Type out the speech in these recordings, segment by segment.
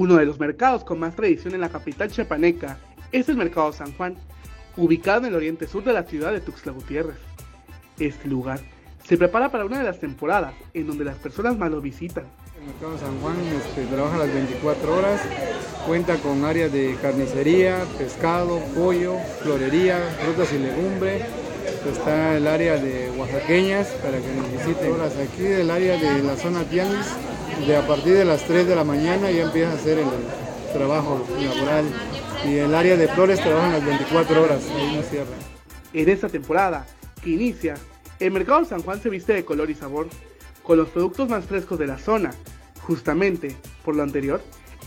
Uno de los mercados con más tradición en la capital chiapaneca es el Mercado San Juan, ubicado en el oriente sur de la ciudad de Tuxtla Gutiérrez. Este lugar se prepara para una de las temporadas en donde las personas más lo visitan. El Mercado San Juan este, trabaja las 24 horas, cuenta con áreas de carnicería, pescado, pollo, florería, frutas y legumbres. Está el área de oaxaqueñas para que nos visiten. Horas aquí del área de la zona Tianguis, de a partir de las 3 de la mañana ya empieza a hacer el trabajo laboral. Y el área de flores trabajan las 24 horas, ahí no cierra. En esta temporada, que inicia, el Mercado San Juan se viste de color y sabor, con los productos más frescos de la zona. Justamente, por lo anterior,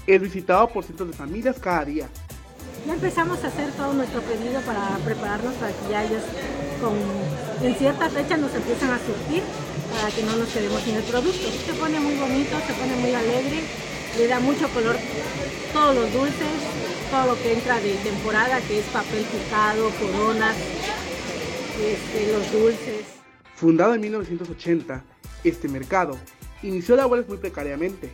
es visitado por cientos de familias cada día. Ya empezamos a hacer todo nuestro pedido para prepararnos para que ya ellos con, en cierta fecha nos empiezan a surtir para que no nos quedemos sin el producto. Se pone muy bonito, se pone muy alegre, le da mucho color todos los dulces, todo lo que entra de temporada, que es papel picado, coronas, este, los dulces. Fundado en 1980, este mercado inició labores muy precariamente.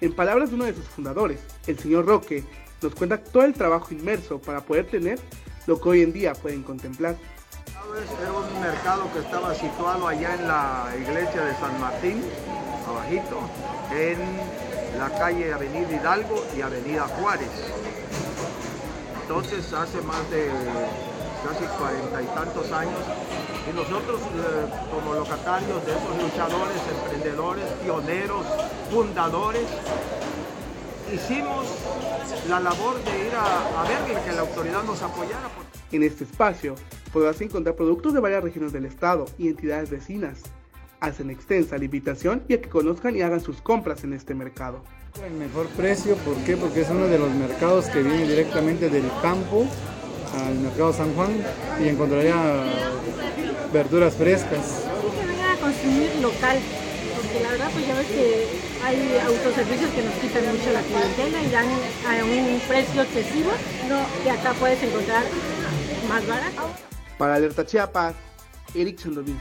En palabras de uno de sus fundadores, el señor Roque, nos cuenta todo el trabajo inmerso para poder tener lo que hoy en día pueden contemplar. Era un mercado que estaba situado allá en la iglesia de San Martín, abajito, en la calle Avenida Hidalgo y Avenida Juárez. Entonces hace más de casi cuarenta y tantos años y nosotros eh, como locatarios de esos luchadores, emprendedores, pioneros, fundadores, hicimos la labor de ir a, a ver que la autoridad nos apoyara. En este espacio podrás encontrar productos de varias regiones del estado y entidades vecinas. Hacen extensa la invitación y a que conozcan y hagan sus compras en este mercado. El mejor precio, ¿por qué? Porque es uno de los mercados que viene directamente del campo al mercado San Juan y encontraría verduras frescas. Que vengan a consumir local, porque la verdad pues ya ves que hay autoservicios que nos quitan mucho la clientela y dan a un precio excesivo, no, que acá puedes encontrar más barato. Para Alerta Chiapas, Eric Sandovín.